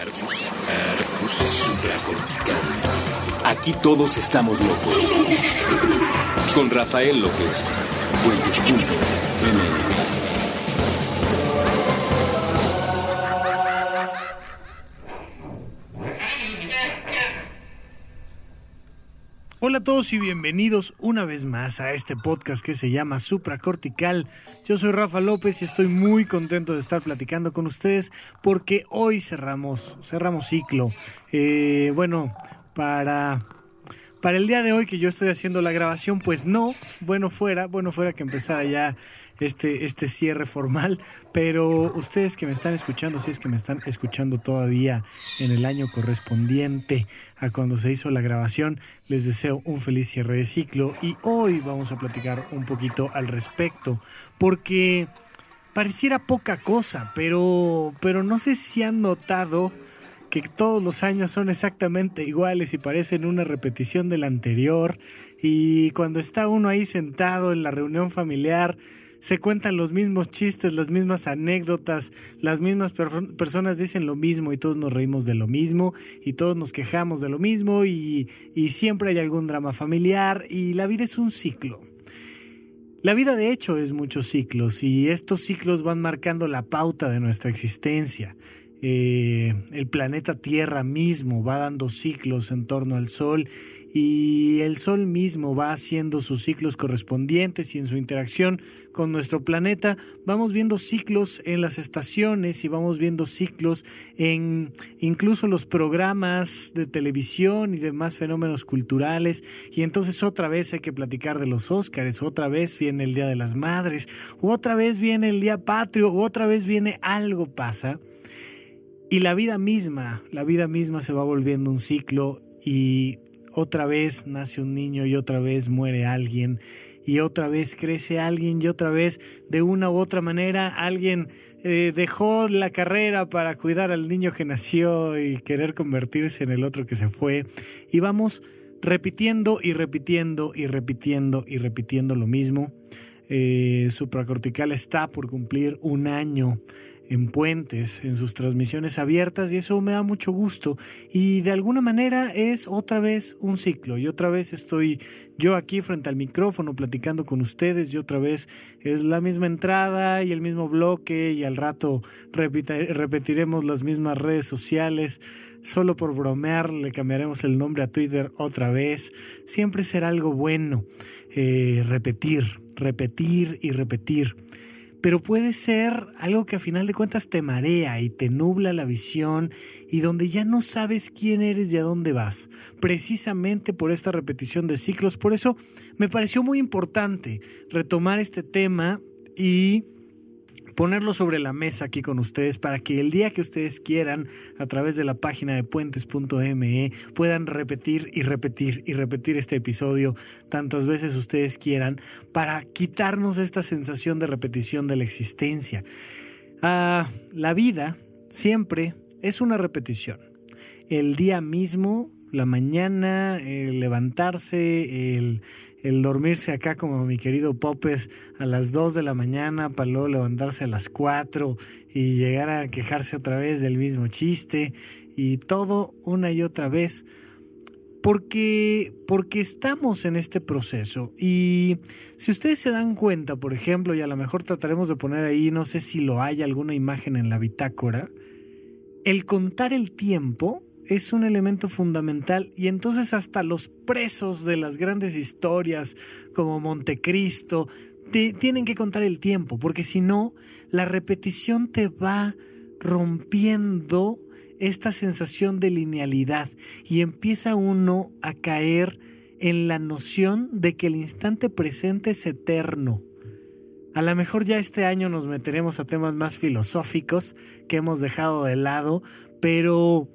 Arbus, Arbus supracortical. Aquí todos estamos locos. Con Rafael López. Puentes.mn. a todos y bienvenidos una vez más a este podcast que se llama Supracortical. Yo soy Rafa López y estoy muy contento de estar platicando con ustedes porque hoy cerramos, cerramos ciclo. Eh, bueno, para para el día de hoy que yo estoy haciendo la grabación, pues no, bueno fuera, bueno fuera que empezara ya este, este cierre formal, pero ustedes que me están escuchando, si es que me están escuchando todavía en el año correspondiente a cuando se hizo la grabación, les deseo un feliz cierre de ciclo y hoy vamos a platicar un poquito al respecto, porque pareciera poca cosa, pero, pero no sé si han notado que todos los años son exactamente iguales y parecen una repetición del anterior. Y cuando está uno ahí sentado en la reunión familiar, se cuentan los mismos chistes, las mismas anécdotas, las mismas personas dicen lo mismo y todos nos reímos de lo mismo y todos nos quejamos de lo mismo y, y siempre hay algún drama familiar y la vida es un ciclo. La vida de hecho es muchos ciclos y estos ciclos van marcando la pauta de nuestra existencia. Eh, el planeta Tierra mismo va dando ciclos en torno al Sol y el Sol mismo va haciendo sus ciclos correspondientes y en su interacción con nuestro planeta vamos viendo ciclos en las estaciones y vamos viendo ciclos en incluso los programas de televisión y demás fenómenos culturales. Y entonces otra vez hay que platicar de los Óscares, otra vez viene el Día de las Madres, otra vez viene el Día Patrio, otra vez viene algo pasa y la vida misma, la vida misma se va volviendo un ciclo y otra vez nace un niño y otra vez muere alguien y otra vez crece alguien y otra vez de una u otra manera alguien eh, dejó la carrera para cuidar al niño que nació y querer convertirse en el otro que se fue y vamos repitiendo y repitiendo y repitiendo y repitiendo lo mismo. Eh, supracortical está por cumplir un año en puentes, en sus transmisiones abiertas y eso me da mucho gusto. Y de alguna manera es otra vez un ciclo y otra vez estoy yo aquí frente al micrófono platicando con ustedes y otra vez es la misma entrada y el mismo bloque y al rato repetiremos las mismas redes sociales. Solo por bromear le cambiaremos el nombre a Twitter otra vez. Siempre será algo bueno eh, repetir repetir y repetir pero puede ser algo que a final de cuentas te marea y te nubla la visión y donde ya no sabes quién eres y a dónde vas, precisamente por esta repetición de ciclos. Por eso me pareció muy importante retomar este tema y ponerlo sobre la mesa aquí con ustedes para que el día que ustedes quieran, a través de la página de puentes.me, puedan repetir y repetir y repetir este episodio tantas veces ustedes quieran para quitarnos esta sensación de repetición de la existencia. Ah, la vida siempre es una repetición. El día mismo, la mañana, el levantarse, el dormirse acá como mi querido Popes a las 2 de la mañana para luego levantarse a las 4 y llegar a quejarse otra vez del mismo chiste y todo una y otra vez. Porque porque estamos en este proceso y si ustedes se dan cuenta, por ejemplo, y a lo mejor trataremos de poner ahí, no sé si lo hay alguna imagen en la bitácora, el contar el tiempo es un elemento fundamental y entonces hasta los presos de las grandes historias como Montecristo tienen que contar el tiempo, porque si no, la repetición te va rompiendo esta sensación de linealidad y empieza uno a caer en la noción de que el instante presente es eterno. A lo mejor ya este año nos meteremos a temas más filosóficos que hemos dejado de lado, pero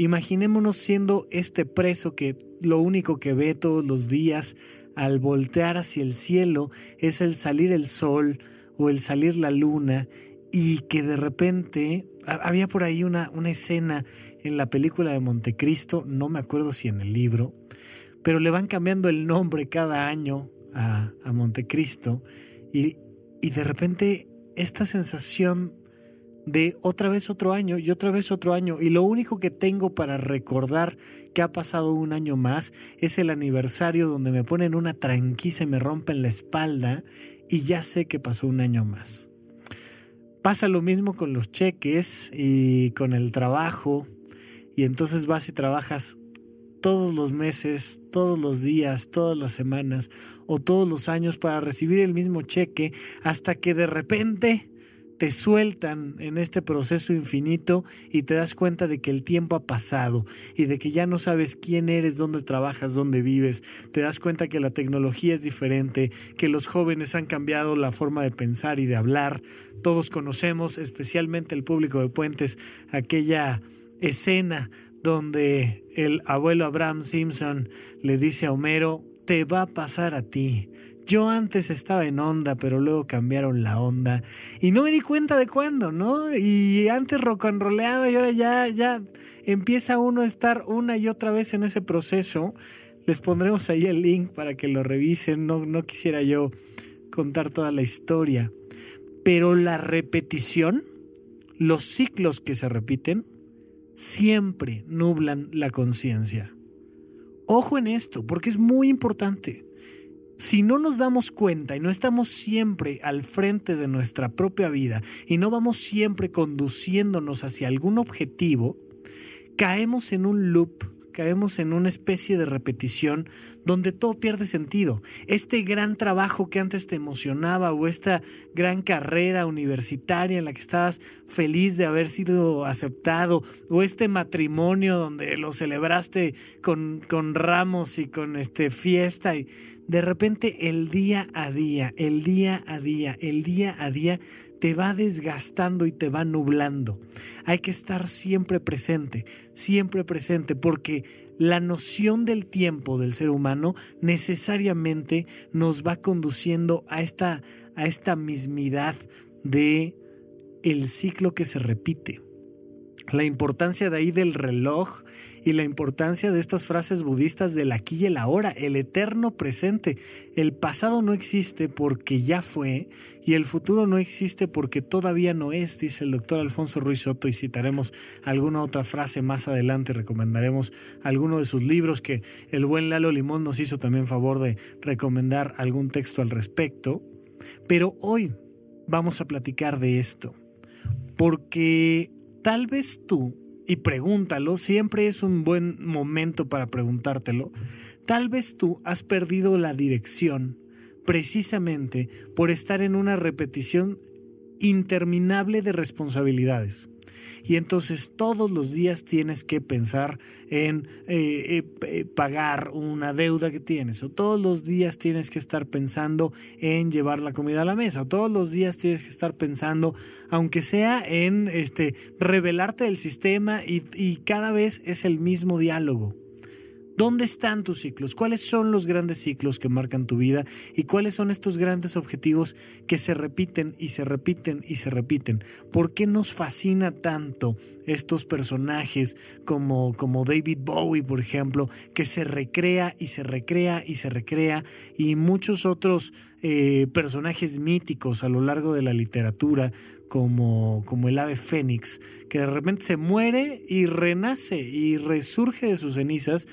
Imaginémonos siendo este preso que lo único que ve todos los días al voltear hacia el cielo es el salir el sol o el salir la luna y que de repente había por ahí una, una escena en la película de Montecristo, no me acuerdo si en el libro, pero le van cambiando el nombre cada año a, a Montecristo y, y de repente esta sensación de otra vez otro año y otra vez otro año. Y lo único que tengo para recordar que ha pasado un año más es el aniversario donde me ponen una tranquisa y me rompen la espalda y ya sé que pasó un año más. Pasa lo mismo con los cheques y con el trabajo y entonces vas y trabajas todos los meses, todos los días, todas las semanas o todos los años para recibir el mismo cheque hasta que de repente te sueltan en este proceso infinito y te das cuenta de que el tiempo ha pasado y de que ya no sabes quién eres, dónde trabajas, dónde vives. Te das cuenta que la tecnología es diferente, que los jóvenes han cambiado la forma de pensar y de hablar. Todos conocemos, especialmente el público de Puentes, aquella escena donde el abuelo Abraham Simpson le dice a Homero, te va a pasar a ti. Yo antes estaba en onda, pero luego cambiaron la onda y no me di cuenta de cuándo, ¿no? Y antes rock and y ahora ya, ya empieza uno a estar una y otra vez en ese proceso. Les pondremos ahí el link para que lo revisen. No, no quisiera yo contar toda la historia. Pero la repetición, los ciclos que se repiten, siempre nublan la conciencia. Ojo en esto, porque es muy importante. Si no nos damos cuenta y no estamos siempre al frente de nuestra propia vida y no vamos siempre conduciéndonos hacia algún objetivo, caemos en un loop, caemos en una especie de repetición donde todo pierde sentido. Este gran trabajo que antes te emocionaba o esta gran carrera universitaria en la que estabas feliz de haber sido aceptado o este matrimonio donde lo celebraste con, con ramos y con este fiesta y de repente el día a día, el día a día, el día a día te va desgastando y te va nublando. Hay que estar siempre presente, siempre presente, porque la noción del tiempo del ser humano necesariamente nos va conduciendo a esta, a esta mismidad de el ciclo que se repite la importancia de ahí del reloj y la importancia de estas frases budistas del aquí y el ahora, el eterno presente. El pasado no existe porque ya fue y el futuro no existe porque todavía no es, dice el doctor Alfonso Ruiz Soto y citaremos alguna otra frase más adelante, recomendaremos alguno de sus libros que el buen Lalo Limón nos hizo también favor de recomendar algún texto al respecto. Pero hoy vamos a platicar de esto porque Tal vez tú, y pregúntalo, siempre es un buen momento para preguntártelo, tal vez tú has perdido la dirección precisamente por estar en una repetición interminable de responsabilidades. Y entonces todos los días tienes que pensar en eh, eh, eh, pagar una deuda que tienes, o todos los días tienes que estar pensando en llevar la comida a la mesa, o todos los días tienes que estar pensando, aunque sea en este, revelarte del sistema y cada vez es el mismo diálogo. ¿Dónde están tus ciclos? ¿Cuáles son los grandes ciclos que marcan tu vida? ¿Y cuáles son estos grandes objetivos que se repiten y se repiten y se repiten? ¿Por qué nos fascina tanto estos personajes como, como David Bowie, por ejemplo, que se recrea y se recrea y se recrea y muchos otros eh, personajes míticos a lo largo de la literatura como, como el ave fénix, que de repente se muere y renace y resurge de sus cenizas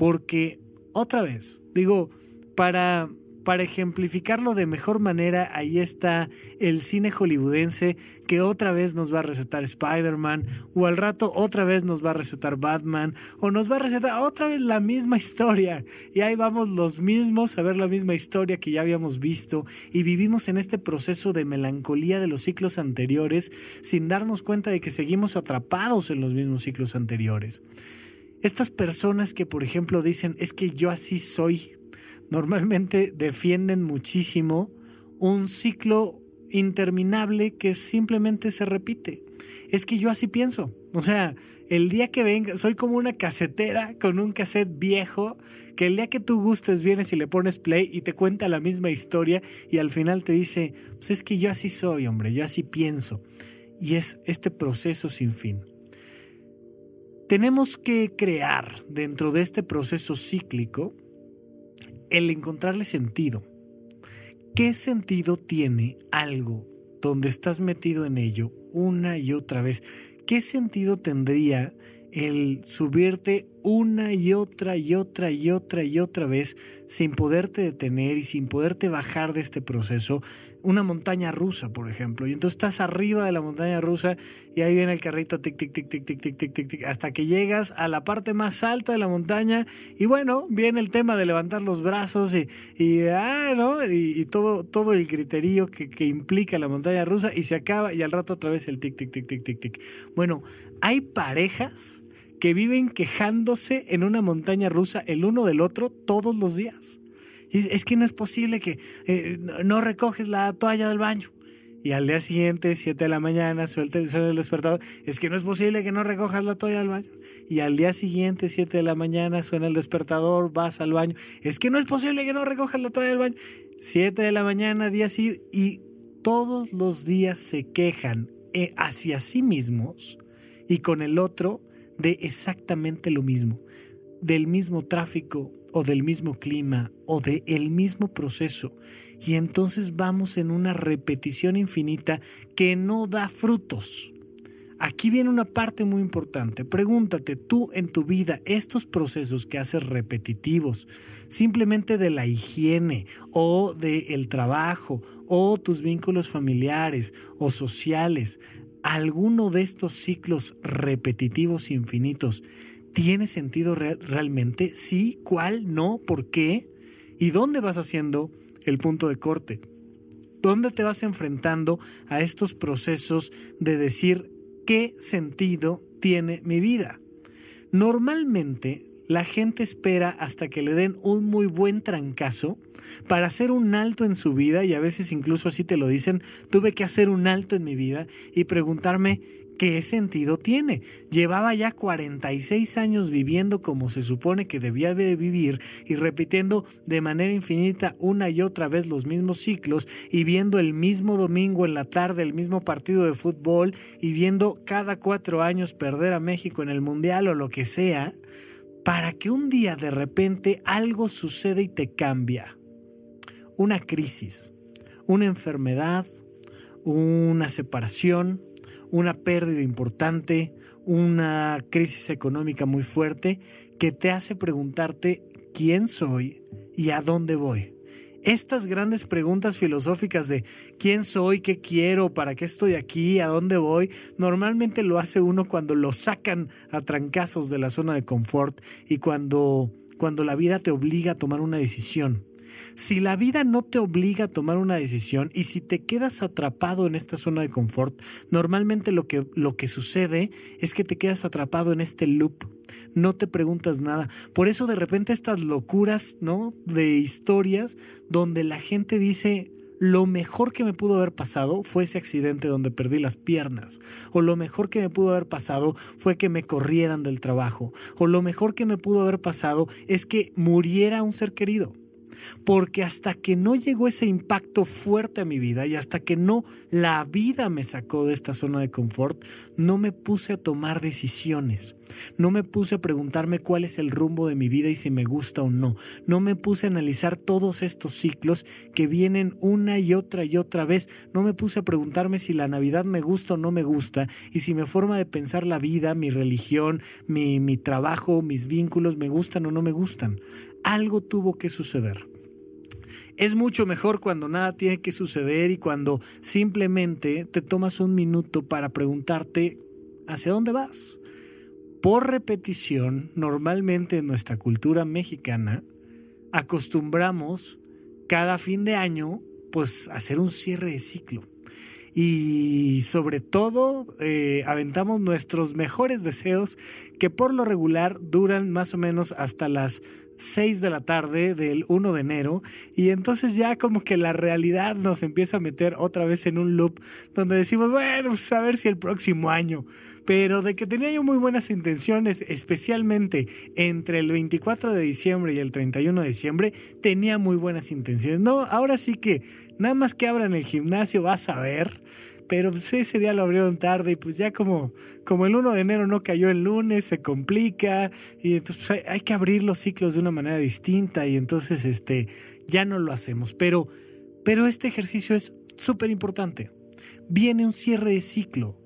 porque, otra vez, digo, para, para ejemplificarlo de mejor manera, ahí está el cine hollywoodense que otra vez nos va a recetar Spider-Man, o al rato otra vez nos va a recetar Batman, o nos va a recetar otra vez la misma historia. Y ahí vamos los mismos a ver la misma historia que ya habíamos visto, y vivimos en este proceso de melancolía de los ciclos anteriores sin darnos cuenta de que seguimos atrapados en los mismos ciclos anteriores. Estas personas que, por ejemplo, dicen, es que yo así soy, normalmente defienden muchísimo un ciclo interminable que simplemente se repite. Es que yo así pienso. O sea, el día que venga, soy como una casetera con un cassette viejo, que el día que tú gustes vienes y le pones play y te cuenta la misma historia y al final te dice, pues es que yo así soy, hombre, yo así pienso. Y es este proceso sin fin. Tenemos que crear dentro de este proceso cíclico el encontrarle sentido. ¿Qué sentido tiene algo donde estás metido en ello una y otra vez, ¿qué sentido tendría el subirte una y otra y otra y otra y otra vez sin poderte detener y sin poderte bajar de este proceso, una montaña rusa, por ejemplo, y entonces estás arriba de la montaña rusa y ahí viene el carrito tic tic tic tic tic tic tic tic tic hasta que llegas a la parte más alta de la montaña y bueno, viene el tema de levantar los brazos y, y ah, ¿no? Y, todo todo el griterío que, que implica la montaña rusa y se acaba y al rato otra vez el tic tic tic tic tic tic. Bueno, hay parejas que viven quejándose en una montaña rusa el uno del otro todos los días. Es que no es posible que eh, no recoges la toalla del baño. Y al día siguiente, 7 de la mañana, suelta el despertador. Es que no es posible que no recojas la toalla del baño. Y al día siguiente, 7 de la mañana, suena el despertador, vas al baño. Es que no es posible que no recojas la toalla del baño. 7 de la mañana, día siguiente. Y todos los días se quejan eh, hacia sí mismos y con el otro de exactamente lo mismo, del mismo tráfico o del mismo clima o del el mismo proceso. Y entonces vamos en una repetición infinita que no da frutos. Aquí viene una parte muy importante. Pregúntate tú en tu vida estos procesos que haces repetitivos, simplemente de la higiene o del trabajo o tus vínculos familiares o sociales, alguno de estos ciclos repetitivos infinitos tiene sentido realmente? Sí, ¿cuál? No, ¿por qué? ¿Y dónde vas haciendo el punto de corte? ¿Dónde te vas enfrentando a estos procesos de decir qué sentido tiene mi vida? Normalmente la gente espera hasta que le den un muy buen trancazo para hacer un alto en su vida, y a veces incluso así te lo dicen, tuve que hacer un alto en mi vida y preguntarme qué sentido tiene. Llevaba ya 46 años viviendo como se supone que debía de vivir y repitiendo de manera infinita una y otra vez los mismos ciclos y viendo el mismo domingo en la tarde el mismo partido de fútbol y viendo cada cuatro años perder a México en el Mundial o lo que sea para que un día de repente algo suceda y te cambia. Una crisis, una enfermedad, una separación, una pérdida importante, una crisis económica muy fuerte que te hace preguntarte quién soy y a dónde voy estas grandes preguntas filosóficas de quién soy, qué quiero, para qué estoy aquí, a dónde voy, normalmente lo hace uno cuando lo sacan a trancazos de la zona de confort y cuando, cuando la vida te obliga a tomar una decisión. Si la vida no te obliga a tomar una decisión y si te quedas atrapado en esta zona de confort, normalmente lo que, lo que sucede es que te quedas atrapado en este loop no te preguntas nada. Por eso de repente estas locuras, ¿no? De historias donde la gente dice, lo mejor que me pudo haber pasado fue ese accidente donde perdí las piernas. O lo mejor que me pudo haber pasado fue que me corrieran del trabajo. O lo mejor que me pudo haber pasado es que muriera un ser querido porque hasta que no llegó ese impacto fuerte a mi vida y hasta que no la vida me sacó de esta zona de confort, no me puse a tomar decisiones, no me puse a preguntarme cuál es el rumbo de mi vida y si me gusta o no, no me puse a analizar todos estos ciclos que vienen una y otra y otra vez, no me puse a preguntarme si la Navidad me gusta o no me gusta y si mi forma de pensar la vida, mi religión, mi, mi trabajo, mis vínculos me gustan o no me gustan. Algo tuvo que suceder. Es mucho mejor cuando nada tiene que suceder y cuando simplemente te tomas un minuto para preguntarte hacia dónde vas. Por repetición, normalmente en nuestra cultura mexicana, acostumbramos cada fin de año pues hacer un cierre de ciclo y sobre todo eh, aventamos nuestros mejores deseos que por lo regular duran más o menos hasta las 6 de la tarde del 1 de enero y entonces ya como que la realidad nos empieza a meter otra vez en un loop donde decimos, bueno, pues a ver si el próximo año, pero de que tenía yo muy buenas intenciones, especialmente entre el 24 de diciembre y el 31 de diciembre, tenía muy buenas intenciones. No, ahora sí que nada más que abran el gimnasio vas a ver pero pues, ese día lo abrieron tarde y pues ya como, como el 1 de enero no cayó el lunes, se complica y entonces pues, hay, que abrir los ciclos de una manera distinta y entonces este, ya no lo hacemos. Pero, pero este ejercicio es súper importante viene un cierre de ciclo.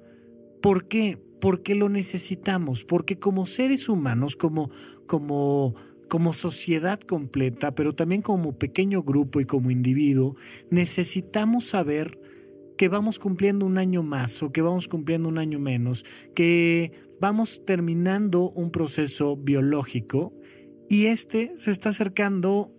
¿Por qué? Porque lo necesitamos, porque como seres humanos, como, como, como sociedad completa, pero también como pequeño grupo y como individuo, necesitamos saber que vamos cumpliendo un año más o que vamos cumpliendo un año menos, que vamos terminando un proceso biológico y este se está acercando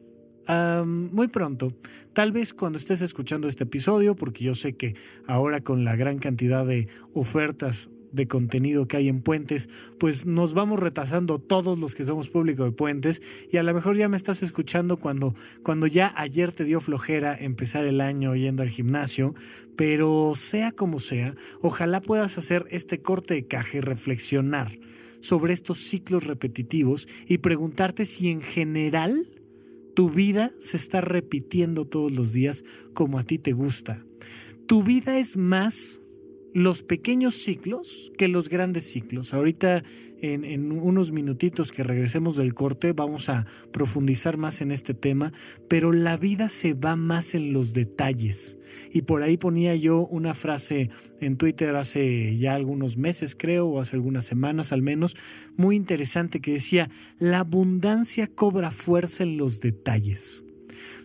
muy pronto. Tal vez cuando estés escuchando este episodio, porque yo sé que ahora con la gran cantidad de ofertas de contenido que hay en Puentes, pues nos vamos retrasando todos los que somos público de Puentes y a lo mejor ya me estás escuchando cuando, cuando ya ayer te dio flojera empezar el año yendo al gimnasio, pero sea como sea, ojalá puedas hacer este corte de caja y reflexionar sobre estos ciclos repetitivos y preguntarte si en general tu vida se está repitiendo todos los días como a ti te gusta. Tu vida es más los pequeños ciclos que los grandes ciclos. Ahorita en, unos minutitos que regresemos del corte vamos a profundizar más en este tema, pero la vida se va más en los detalles. Y por ahí ponía yo una frase en Twitter hace ya algunos meses creo, o hace algunas semanas al menos, muy interesante que decía, la abundancia cobra fuerza en los detalles.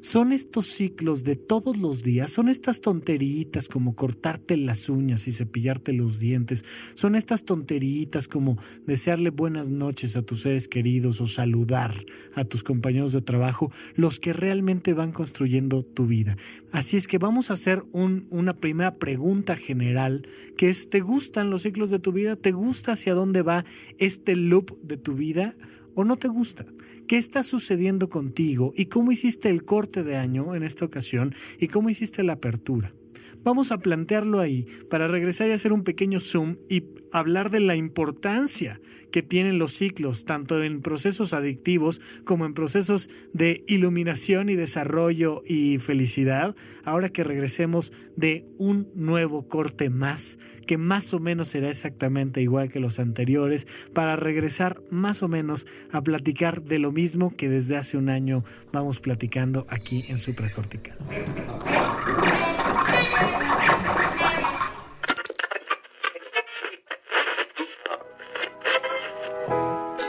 Son estos ciclos de todos los días, son estas tonterías como cortarte las uñas y cepillarte los dientes, son estas tonterías como desearle buenas noches a tus seres queridos o saludar a tus compañeros de trabajo, los que realmente van construyendo tu vida. Así es que vamos a hacer una primera pregunta general, que es, ¿te gustan los ciclos de tu vida? ¿Te gusta hacia dónde va este loop de tu vida? ¿O no te gusta? ¿Qué está sucediendo contigo y cómo hiciste el corte de año en esta ocasión y cómo hiciste la apertura? Vamos a plantearlo ahí para regresar y hacer un pequeño zoom y hablar de la importancia que tienen los ciclos, tanto en procesos adictivos como en procesos de iluminación y desarrollo y felicidad, ahora que regresemos de un nuevo corte más, que más o menos será exactamente igual que los anteriores, para regresar más o menos a platicar de lo mismo que desde hace un año vamos platicando aquí en Supracortical.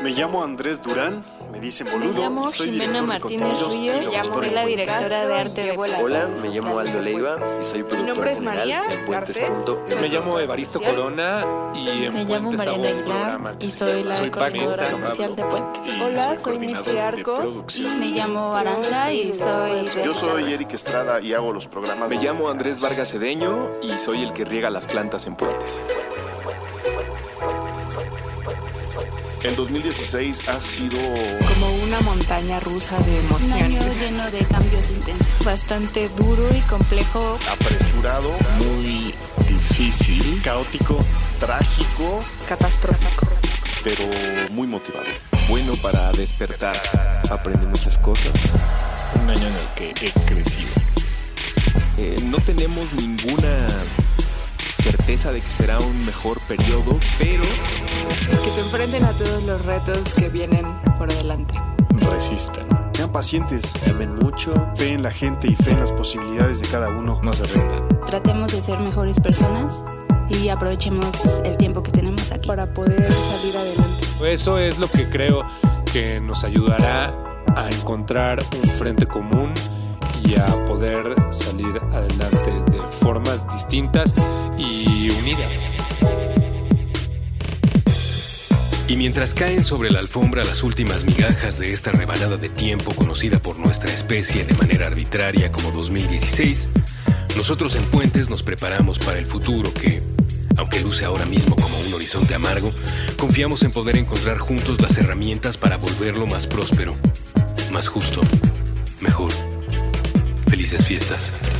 Me llamo Andrés Durán, me dicen boludo. Me llamo soy Jimena Martínez Ríos, soy la directora de arte de Hola, me llamo Aldo Leiva y soy productor Mi nombre es María Me llamo Evaristo Corona y en Me llamo Mariana Aguilar y soy la soy coordinadora comercial de Puentes. Hola, soy Mitzi Arcos. Me llamo Aranja y soy... Yo soy Eric Estrada y hago los programas. Me llamo Andrés Vargas Cedeño y soy el que riega las plantas en Puentes. El 2016 ha sido como una montaña rusa de emociones. Un año lleno de cambios intensos. Bastante duro y complejo. Apresurado. Muy difícil. Caótico. Trágico. Catastrófico. Pero muy motivado. Bueno para despertar. Aprendí muchas cosas. Un año en el que he crecido. Eh, no tenemos ninguna certeza de que será un mejor periodo, pero... Que se enfrenten a todos los retos que vienen por delante. Resistan. Sean pacientes. Amen mucho. Fe en la gente y fe en las posibilidades de cada uno. No se rindan. Tratemos de ser mejores personas y aprovechemos el tiempo que tenemos aquí. Para poder salir adelante. Eso es lo que creo que nos ayudará a encontrar un frente común a poder salir adelante de formas distintas y unidas. Y mientras caen sobre la alfombra las últimas migajas de esta rebanada de tiempo conocida por nuestra especie de manera arbitraria como 2016, nosotros en Puentes nos preparamos para el futuro que, aunque luce ahora mismo como un horizonte amargo, confiamos en poder encontrar juntos las herramientas para volverlo más próspero, más justo, mejor. Felices fiestas.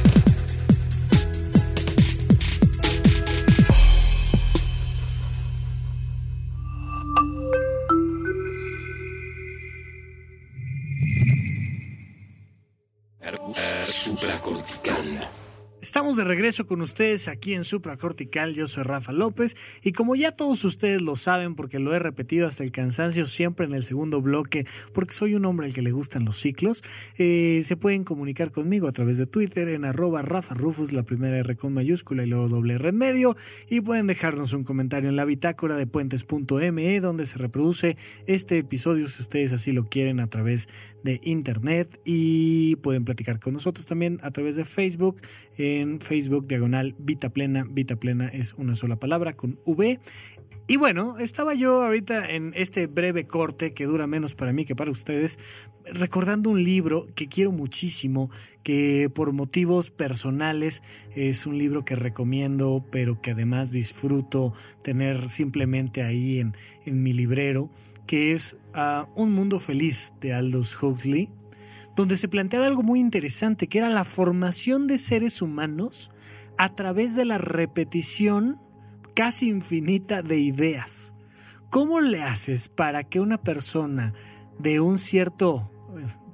Estamos de regreso con ustedes aquí en Supracortical. Yo soy Rafa López y como ya todos ustedes lo saben porque lo he repetido hasta el cansancio siempre en el segundo bloque porque soy un hombre al que le gustan los ciclos, eh, se pueden comunicar conmigo a través de Twitter en arroba Rafa Rufus, la primera R con mayúscula y luego doble R en medio y pueden dejarnos un comentario en la bitácora de puentes.me donde se reproduce este episodio si ustedes así lo quieren a través de internet y pueden platicar con nosotros también a través de Facebook Facebook diagonal Vita Plena. Vita Plena es una sola palabra con V. Y bueno, estaba yo ahorita en este breve corte que dura menos para mí que para ustedes, recordando un libro que quiero muchísimo, que por motivos personales es un libro que recomiendo, pero que además disfruto tener simplemente ahí en, en mi librero, que es ah, Un Mundo Feliz de Aldous Huxley donde se planteaba algo muy interesante, que era la formación de seres humanos a través de la repetición casi infinita de ideas. ¿Cómo le haces para que una persona de un cierto,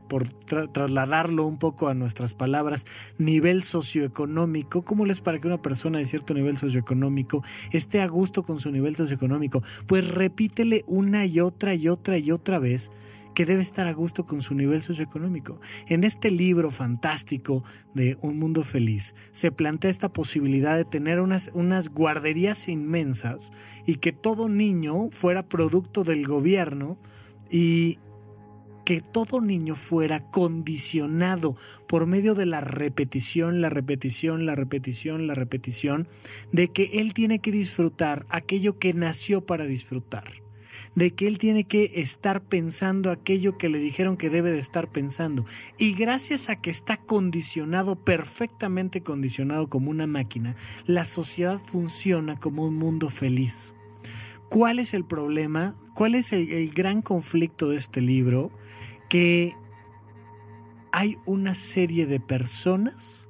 por trasladarlo un poco a nuestras palabras, nivel socioeconómico, cómo le es para que una persona de cierto nivel socioeconómico esté a gusto con su nivel socioeconómico? Pues repítele una y otra y otra y otra vez que debe estar a gusto con su nivel socioeconómico. En este libro fantástico de Un Mundo Feliz se plantea esta posibilidad de tener unas, guarderías inmensas y que todo niño fuera producto del gobierno y que todo niño fuera condicionado por medio de la repetición, la repetición, la repetición, la repetición, de que él tiene que disfrutar aquello que nació para disfrutar de que él tiene que estar pensando aquello que le dijeron que debe de estar pensando. Y gracias a que está condicionado, perfectamente condicionado como una máquina, la sociedad funciona como un mundo feliz. ¿Cuál es el problema? ¿Cuál es el, el gran conflicto de este libro? Que hay una serie de personas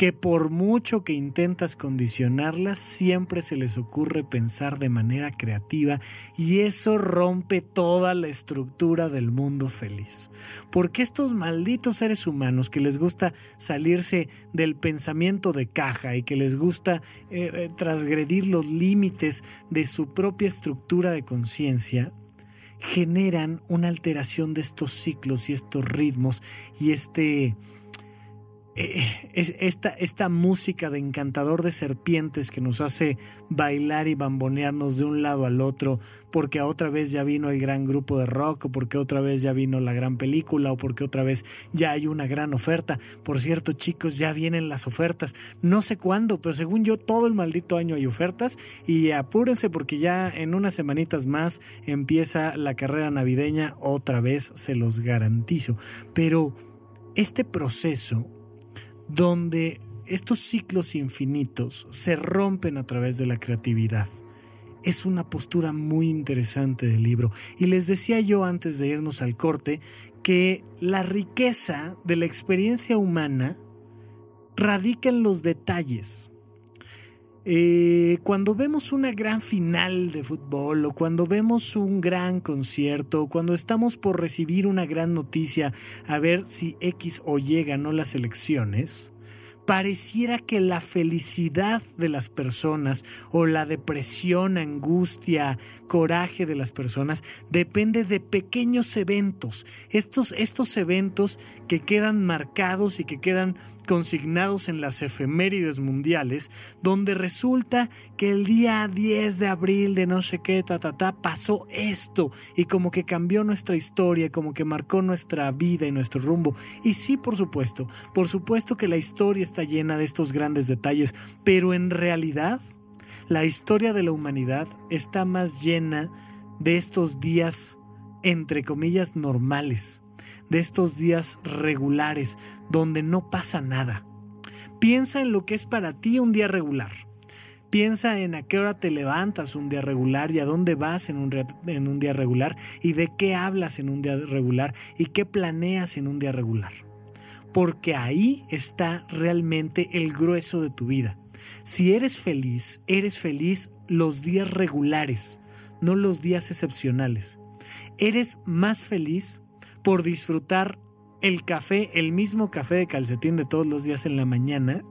que por mucho que intentas condicionarlas, siempre se les ocurre pensar de manera creativa y eso rompe toda la estructura del mundo feliz. Porque estos malditos seres humanos que les gusta salirse del pensamiento de caja y que les gusta eh, eh, transgredir los límites de su propia estructura de conciencia, generan una alteración de estos ciclos y estos ritmos y este es esta, esta música de encantador de serpientes que nos hace bailar y bambonearnos de un lado al otro, porque otra vez ya vino el gran grupo de rock, o porque otra vez ya vino la gran película, o porque otra vez ya hay una gran oferta. Por cierto, chicos, ya vienen las ofertas. No sé cuándo, pero según yo, todo el maldito año hay ofertas. Y apúrense porque ya en unas semanitas más empieza la carrera navideña, otra vez se los garantizo. Pero este proceso donde estos ciclos infinitos se rompen a través de la creatividad. Es una postura muy interesante del libro. Y les decía yo antes de irnos al corte que la riqueza de la experiencia humana radica en los detalles. Eh, cuando vemos una gran final de fútbol o cuando vemos un gran concierto, cuando estamos por recibir una gran noticia a ver si X o Y ganó las elecciones, pareciera que la felicidad de las personas o la depresión, angustia, coraje de las personas depende de pequeños eventos. Estos, estos eventos que quedan marcados y que quedan consignados en las efemérides mundiales, donde resulta que el día 10 de abril de no sé qué, ta, ta, ta, pasó esto y como que cambió nuestra historia, como que marcó nuestra vida y nuestro rumbo. Y sí, por supuesto, por supuesto que la historia está llena de estos grandes detalles, pero en realidad la historia de la humanidad está más llena de estos días, entre comillas, normales de estos días regulares donde no pasa nada. Piensa en lo que es para ti un día regular. Piensa en a qué hora te levantas un día regular y a dónde vas en un, en un día regular y de qué hablas en un día regular y qué planeas en un día regular. Porque ahí está realmente el grueso de tu vida. Si eres feliz, eres feliz los días regulares, no los días excepcionales. Eres más feliz por disfrutar el café, el mismo café de calcetín de todos los días en la mañana,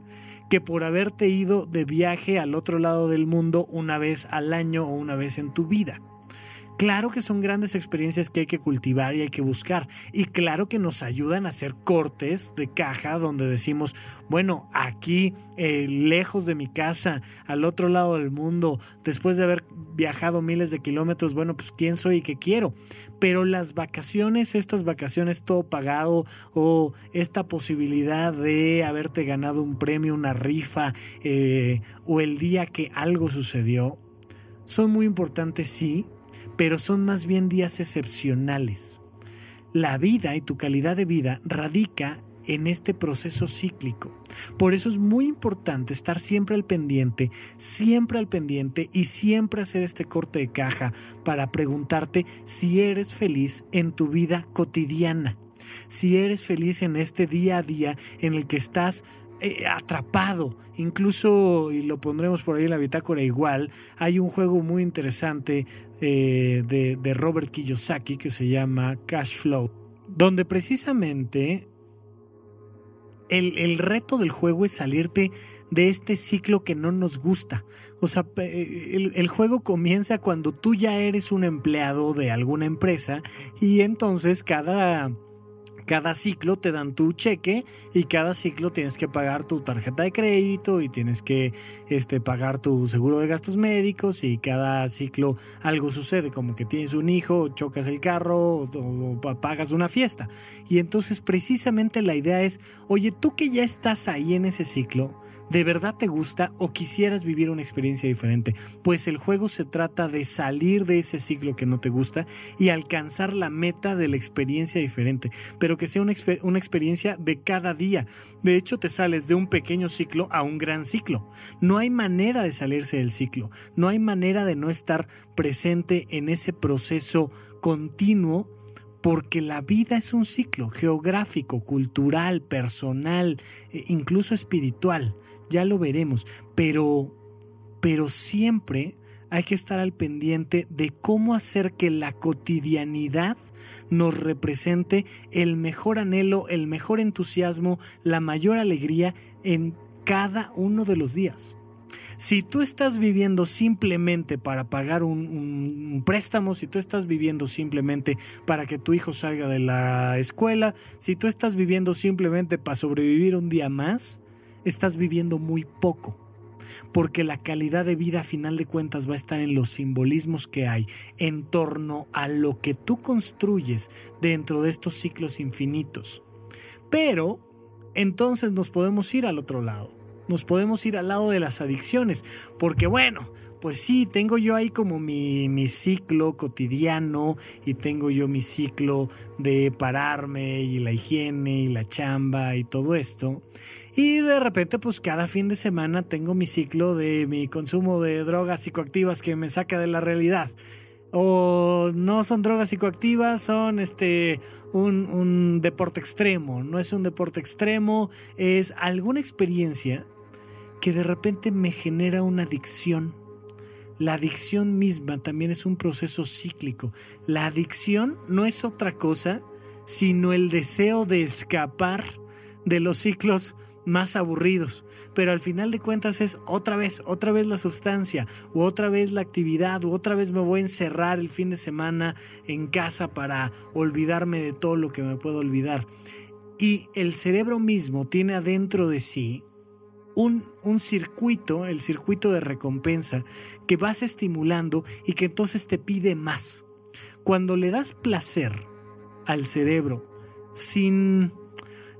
que por haberte ido de viaje al otro lado del mundo una vez al año o una vez en tu vida. Claro que son grandes experiencias que hay que cultivar y hay que buscar. Y claro que nos ayudan a hacer cortes de caja donde decimos, bueno, aquí, eh, lejos de mi casa, al otro lado del mundo, después de haber viajado miles de kilómetros, bueno, pues quién soy y qué quiero. Pero las vacaciones, estas vacaciones todo pagado o esta posibilidad de haberte ganado un premio, una rifa eh, o el día que algo sucedió, son muy importantes, sí, pero son más bien días excepcionales. La vida y tu calidad de vida radica en este proceso cíclico. Por eso es muy importante estar siempre al pendiente, siempre al pendiente y siempre hacer este corte de caja para preguntarte si eres feliz en tu vida cotidiana, si eres feliz en este día a día en el que estás eh, atrapado. Incluso, y lo pondremos por ahí en la bitácora igual, hay un juego muy interesante eh, de, Robert Kiyosaki que se llama Cash Flow, donde precisamente el, reto del juego es salirte de este ciclo que no nos gusta. O sea, el, el, juego comienza cuando tú ya eres un empleado de alguna empresa y entonces cada cada ciclo te dan tu cheque y cada ciclo tienes que pagar tu tarjeta de crédito y tienes que este, pagar tu seguro de gastos médicos y cada ciclo algo sucede, como que tienes un hijo, chocas el carro o, o pagas una fiesta. Y entonces precisamente la idea es, oye, tú que ya estás ahí en ese ciclo, ¿De verdad te gusta o quisieras vivir una experiencia diferente? Pues el juego se trata de salir de ese ciclo que no te gusta y alcanzar la meta de la experiencia diferente, pero que sea una, una experiencia de cada día. De hecho, te sales de un pequeño ciclo a un gran ciclo. No hay manera de salirse del ciclo, no hay manera de no estar presente en ese proceso continuo porque la vida es un ciclo geográfico, cultural, personal, e incluso espiritual ya lo veremos, pero, pero siempre hay que estar al pendiente de cómo hacer que la cotidianidad nos represente el mejor anhelo, el mejor entusiasmo, la mayor alegría en cada uno de los días. Si tú estás viviendo simplemente para pagar un, préstamo, si tú estás viviendo simplemente para que tu hijo salga de la escuela, si tú estás viviendo simplemente para sobrevivir un día más, estás viviendo muy poco, porque la calidad de vida a final de cuentas va a estar en los simbolismos que hay en torno a lo que tú construyes dentro de estos ciclos infinitos. Pero entonces nos podemos ir al otro lado, nos podemos ir al lado de las adicciones, porque bueno, pues sí, tengo yo ahí como mi, mi, ciclo cotidiano y tengo yo mi ciclo de pararme y la higiene y la chamba y todo esto. Y de repente, pues cada fin de semana tengo mi ciclo de mi consumo de drogas psicoactivas que me saca de la realidad. O no son drogas psicoactivas, son este un, un deporte extremo. No es un deporte extremo, es alguna experiencia que de repente me genera una adicción. La adicción misma también es un proceso cíclico. La adicción no es otra cosa sino el deseo de escapar de los ciclos más aburridos, pero al final de cuentas es otra vez, otra vez la sustancia, u otra vez la actividad, u otra vez me voy a encerrar el fin de semana en casa para olvidarme de todo lo que me puedo olvidar. Y el cerebro mismo tiene adentro de sí un, un, circuito, el circuito de recompensa, que vas estimulando y que entonces te pide más. Cuando le das placer al cerebro sin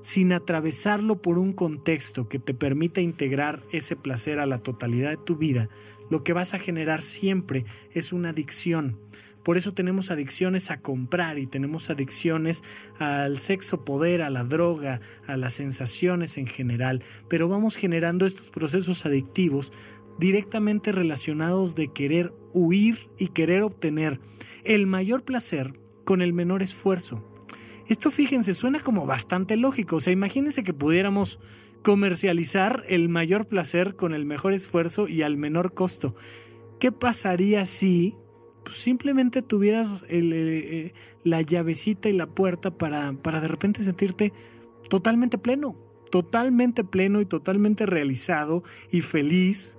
sin atravesarlo por un contexto que te permita integrar ese placer a la totalidad de tu vida, lo que vas a generar siempre es una adicción. Por eso tenemos adicciones a comprar y tenemos adicciones al sexo poder, a la droga, a las sensaciones en general, pero vamos generando estos procesos adictivos directamente relacionados de querer huir y querer obtener el mayor placer con el menor esfuerzo. Esto fíjense, suena como bastante lógico. O sea, imagínense que pudiéramos comercializar el mayor placer con el mejor esfuerzo y al menor costo. ¿Qué pasaría si pues, simplemente tuvieras eh, la llavecita y la puerta para, para de repente sentirte totalmente pleno, totalmente pleno y totalmente realizado y feliz.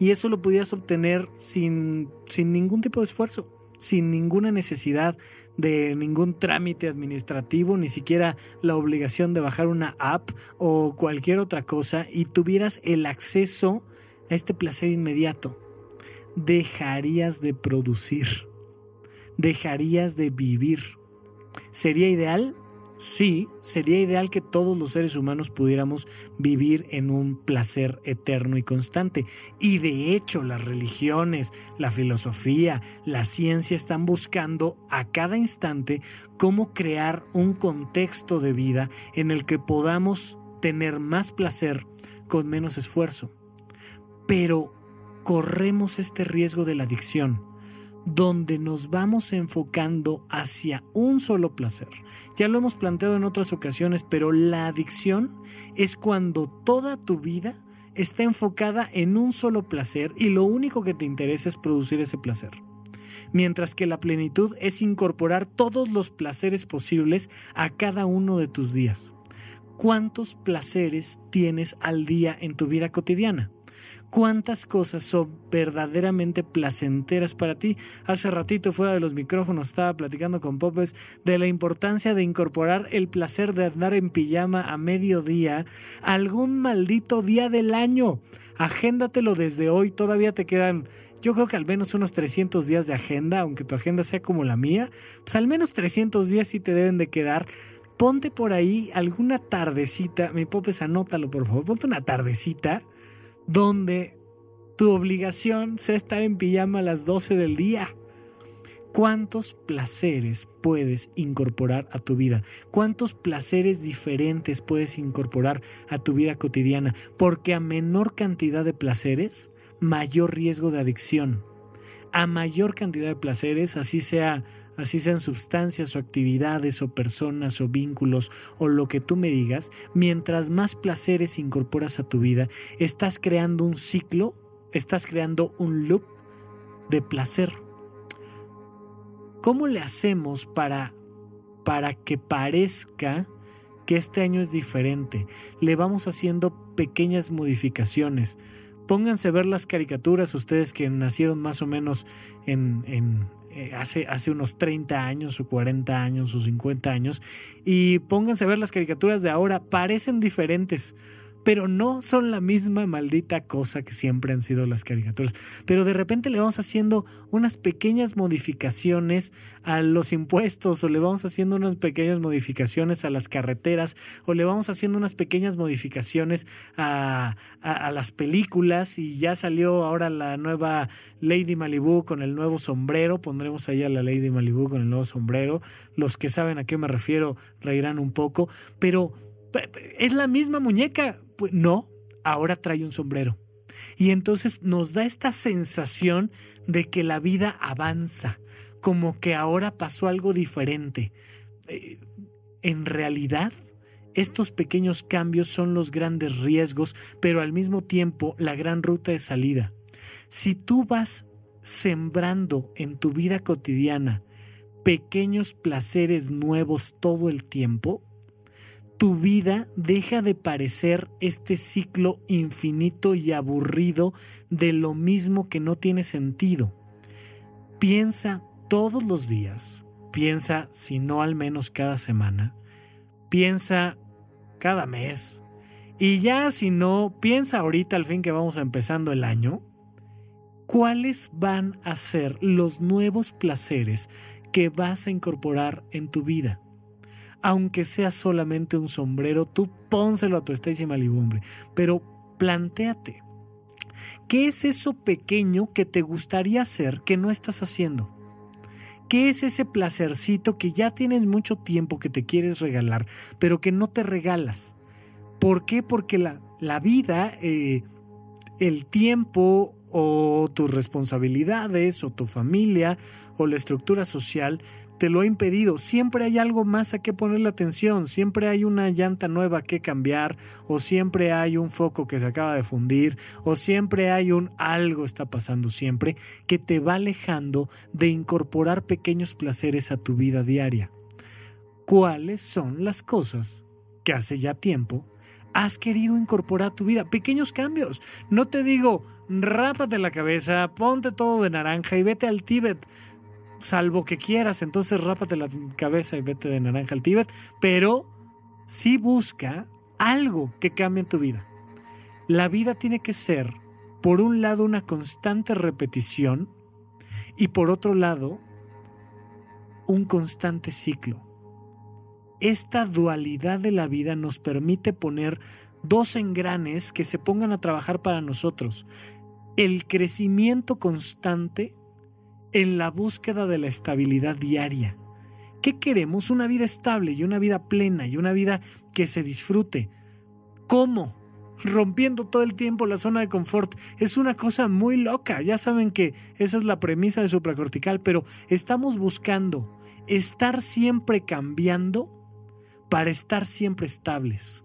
Y eso lo pudieras obtener sin, sin ningún tipo de esfuerzo, sin ninguna necesidad de ningún trámite administrativo, ni siquiera la obligación de bajar una app o cualquier otra cosa y tuvieras el acceso a este placer inmediato. Dejarías de producir, dejarías de vivir. ¿Sería ideal? Sí, sería ideal que todos los seres humanos pudiéramos vivir en un placer eterno y constante. Y de hecho las religiones, la filosofía, la ciencia están buscando a cada instante cómo crear un contexto de vida en el que podamos tener más placer con menos esfuerzo. Pero corremos este riesgo de la adicción donde nos vamos enfocando hacia un solo placer. Ya lo hemos planteado en otras ocasiones, pero la adicción es cuando toda tu vida está enfocada en un solo placer y lo único que te interesa es producir ese placer. Mientras que la plenitud es incorporar todos los placeres posibles a cada uno de tus días. ¿Cuántos placeres tienes al día en tu vida cotidiana? Cuántas cosas son verdaderamente placenteras para ti. Hace ratito fuera de los micrófonos estaba platicando con Popes de la importancia de incorporar el placer de andar en pijama a mediodía algún maldito día del año. Agéndatelo desde hoy, todavía te quedan yo creo que al menos unos 300 días de agenda, aunque tu agenda sea como la mía, pues al menos 300 días sí te deben de quedar. Ponte por ahí alguna tardecita, mi popes, anótalo por favor, ponte una tardecita donde tu obligación sea estar en pijama a las 12 del día. ¿Cuántos placeres puedes incorporar a tu vida? ¿Cuántos placeres diferentes puedes incorporar a tu vida cotidiana? Porque a menor cantidad de placeres, mayor riesgo de adicción. A mayor cantidad de placeres, así sea así sean sustancias o actividades o personas o vínculos o lo que tú me digas, mientras más placeres incorporas a tu vida, estás creando un ciclo, estás creando un loop de placer. ¿Cómo le hacemos para, para que parezca que este año es diferente? Le vamos haciendo pequeñas modificaciones. Pónganse a ver las caricaturas, ustedes que nacieron más o menos en, en, eh, hace, hace unos 30 años o 40 años o 50 años y pónganse a ver las caricaturas de ahora, parecen diferentes pero no son la misma maldita cosa que siempre han sido las caricaturas. Pero de repente le vamos haciendo unas pequeñas modificaciones a los impuestos o le vamos haciendo unas pequeñas modificaciones a las carreteras o le vamos haciendo unas pequeñas modificaciones a, a, las películas y ya salió ahora la nueva Lady Malibu con el nuevo sombrero. Pondremos ahí a la Lady Malibu con el nuevo sombrero. Los que saben a qué me refiero reirán un poco, pero es la misma muñeca. Pues no, ahora trae un sombrero. Y entonces nos da esta sensación de que la vida avanza, como que ahora pasó algo diferente. Eh, en realidad, estos pequeños cambios son los grandes riesgos, pero al mismo tiempo la gran ruta de salida. Si tú vas sembrando en tu vida cotidiana pequeños placeres nuevos todo el tiempo, tu vida deja de parecer este ciclo infinito y aburrido de lo mismo que no tiene sentido. Piensa todos los días, piensa si no al menos cada semana, piensa cada mes y ya si no, piensa ahorita al fin que vamos empezando el año, cuáles van a ser los nuevos placeres que vas a incorporar en tu vida aunque sea solamente un sombrero, tú pónselo a tu Stacy Malibumbre. Pero plantéate, ¿qué es eso pequeño que te gustaría hacer que no estás haciendo? ¿Qué es ese placercito que ya tienes mucho tiempo que te quieres regalar, pero que no te regalas? ¿Por qué? Porque la, la vida, eh, el tiempo o tus responsabilidades o tu familia o la estructura social te lo ha impedido. Siempre hay algo más a que ponerle atención, siempre hay una llanta nueva que cambiar, o siempre hay un foco que se acaba de fundir, o siempre hay un algo está pasando siempre que te va alejando de incorporar pequeños placeres a tu vida diaria. ¿Cuáles son las cosas que hace ya tiempo has querido incorporar a tu vida? Pequeños cambios. No te digo, rápate la cabeza, ponte todo de naranja y vete al Tíbet salvo que quieras, entonces rápate la cabeza y vete de naranja al Tíbet, pero sí busca algo que cambie en tu vida. La vida tiene que ser, por un lado, una constante repetición y por otro lado, un constante ciclo. Esta dualidad de la vida nos permite poner dos engranes que se pongan a trabajar para nosotros. El crecimiento constante en la búsqueda de la estabilidad diaria. ¿Qué queremos? Una vida estable y una vida plena y una vida que se disfrute. ¿Cómo? Rompiendo todo el tiempo la zona de confort. Es una cosa muy loca. Ya saben que esa es la premisa de supracortical, pero estamos buscando estar siempre cambiando para estar siempre estables.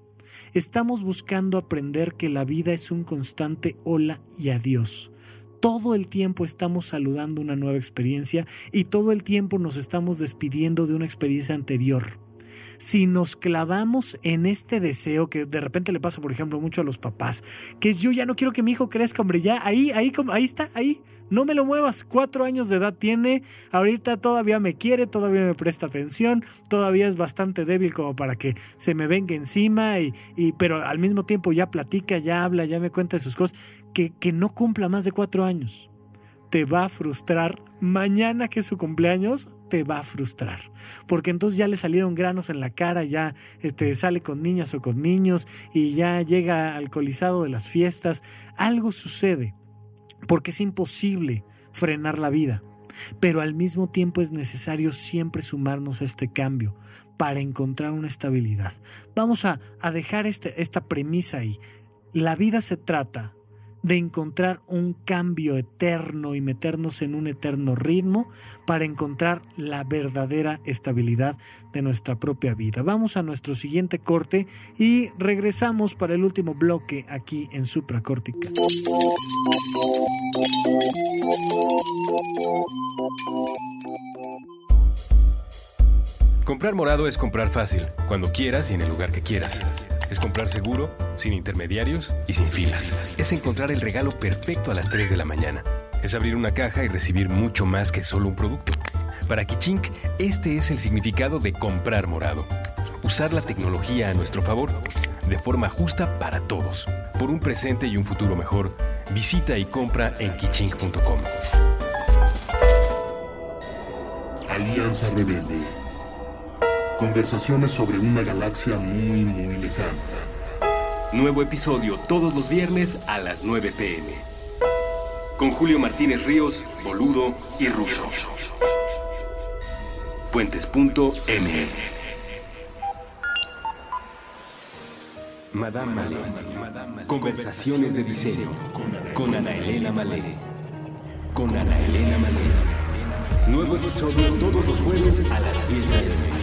Estamos buscando aprender que la vida es un constante hola y adiós todo el tiempo estamos saludando una nueva experiencia y todo el tiempo nos estamos despidiendo de una experiencia anterior. Si nos clavamos en este deseo que de repente le pasa, por ejemplo, mucho a los papás, que es yo ya no quiero que mi hijo crezca, hombre, ya ahí, ahí, ahí está, ahí, no me lo muevas. Cuatro años de edad tiene, ahorita todavía me quiere, todavía me presta atención, todavía es bastante débil como para que se me venga encima, y, y pero al mismo tiempo ya platica, ya habla, ya me cuenta de sus cosas que, no cumpla más de cuatro años. Te va a frustrar. Mañana que es su cumpleaños, te va a frustrar. Porque entonces ya le salieron granos en la cara, ya este, sale con niñas o con niños y ya llega alcoholizado de las fiestas. Algo sucede. Porque es imposible frenar la vida. Pero al mismo tiempo es necesario siempre sumarnos a este cambio para encontrar una estabilidad. Vamos a, a dejar este, esta premisa ahí. La vida se trata de encontrar un cambio eterno y meternos en un eterno ritmo para encontrar la verdadera estabilidad de nuestra propia vida. Vamos a nuestro siguiente corte y regresamos para el último bloque aquí en Supracórtica. Comprar morado es comprar fácil, cuando quieras y en el lugar que quieras. Es comprar seguro, sin intermediarios y sin filas. Es encontrar el regalo perfecto a las 3 de la mañana. Es abrir una caja y recibir mucho más que solo un producto. Para Kichink, este es el significado de comprar morado. Usar la tecnología a nuestro favor, de forma justa para todos. Por un presente y un futuro mejor, visita y compra en kichink.com. Alianza Rebelde Conversaciones sobre una galaxia muy, muy lejana. Nuevo episodio todos los viernes a las 9 pm. Con Julio Martínez Ríos, Boludo y Russo. Fuentes.ml Madame Malé. Conversaciones de diseño. Con Ana Elena Malé. Con Ana Elena Malé. Nuevo episodio todos los jueves a las 10 de la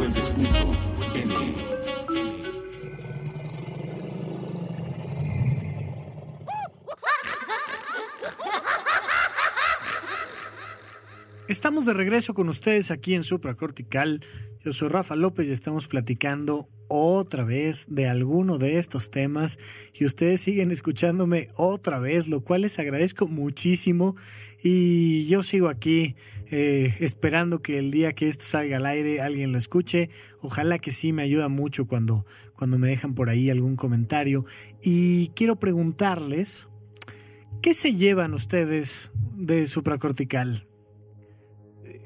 www.fuentes.me. Estamos de regreso con ustedes aquí en Supracortical. Yo soy Rafa López y estamos platicando otra vez de alguno de estos temas y ustedes siguen escuchándome otra vez, lo cual les agradezco muchísimo y yo sigo aquí eh, esperando que el día que esto salga al aire alguien lo escuche. Ojalá que sí me ayuda mucho cuando, cuando me dejan por ahí algún comentario y quiero preguntarles, ¿qué se llevan ustedes de supracortical?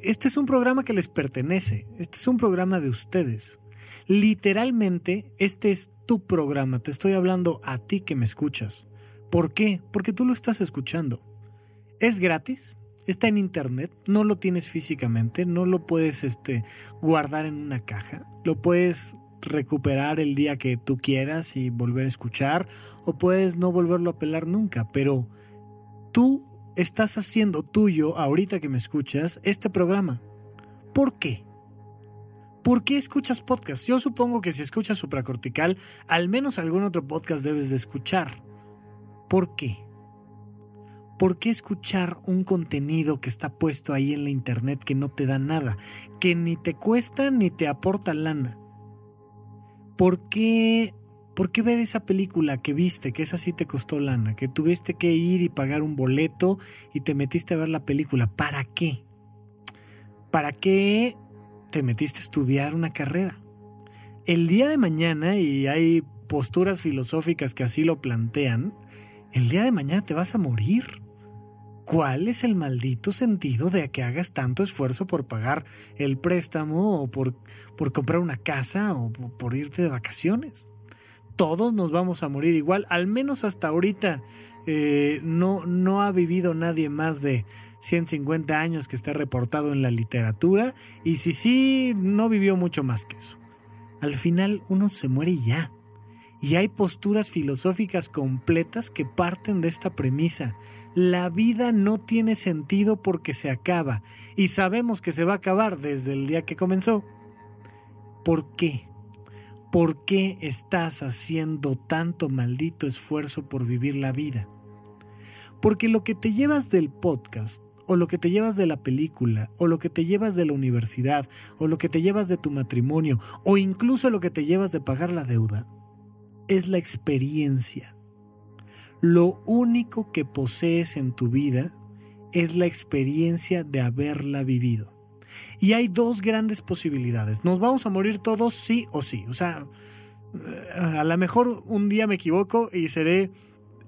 Este es un programa que les pertenece, este es un programa de ustedes. Literalmente, este es tu programa, te estoy hablando a ti que me escuchas. ¿Por qué? Porque tú lo estás escuchando. Es gratis, está en internet, no lo tienes físicamente, no lo puedes este, guardar en una caja, lo puedes recuperar el día que tú quieras y volver a escuchar, o puedes no volverlo a pelar nunca, pero tú estás haciendo tuyo, ahorita que me escuchas, este programa. ¿Por qué? ¿Por qué escuchas podcast? Yo supongo que si escuchas supracortical, al menos algún otro podcast debes de escuchar. ¿Por qué? ¿Por qué escuchar un contenido que está puesto ahí en la internet que no te da nada, que ni te cuesta ni te aporta lana? ¿Por qué, ¿Por qué ver esa película que viste, que esa sí te costó lana, que tuviste que ir y pagar un boleto y te metiste a ver la película? ¿Para qué? ¿Para qué te metiste a estudiar una carrera. El día de mañana, y hay posturas filosóficas que así lo plantean, el día de mañana te vas a morir. ¿Cuál es el maldito sentido de que hagas tanto esfuerzo por pagar el préstamo o por, por comprar una casa o por irte de vacaciones? Todos nos vamos a morir igual, al menos hasta ahorita eh, no, ha vivido nadie más de 150 años que está reportado en la literatura y si sí, no vivió mucho más que eso. Al final uno se muere ya. Y hay posturas filosóficas completas que parten de esta premisa. La vida no tiene sentido porque se acaba y sabemos que se va a acabar desde el día que comenzó. ¿Por qué? ¿Por qué estás haciendo tanto maldito esfuerzo por vivir la vida? Porque lo que te llevas del podcast o lo que te llevas de la película, o lo que te llevas de la universidad, o lo que te llevas de tu matrimonio, o incluso lo que te llevas de pagar la deuda, es la experiencia. Lo único que posees en tu vida es la experiencia de haberla vivido. Y hay dos grandes posibilidades. Nos vamos a morir todos sí o sí. O sea, a lo mejor un día me equivoco y seré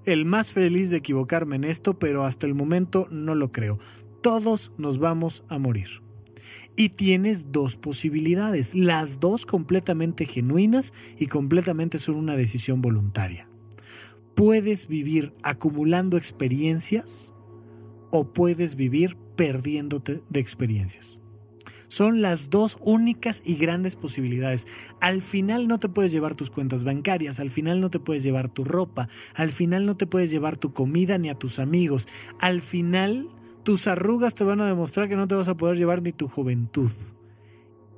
el más feliz de equivocarme en esto, pero hasta el momento no lo creo. Todos nos vamos a morir. Y tienes dos posibilidades, las dos completamente genuinas y completamente son una decisión voluntaria. Puedes vivir acumulando experiencias o puedes vivir perdiéndote de experiencias. Son las dos únicas y grandes posibilidades. Al final no te puedes llevar tus cuentas bancarias, al final no te puedes llevar tu ropa, al final no te puedes llevar tu comida ni a tus amigos, al final tus arrugas te van a demostrar que no te vas a poder llevar ni tu juventud.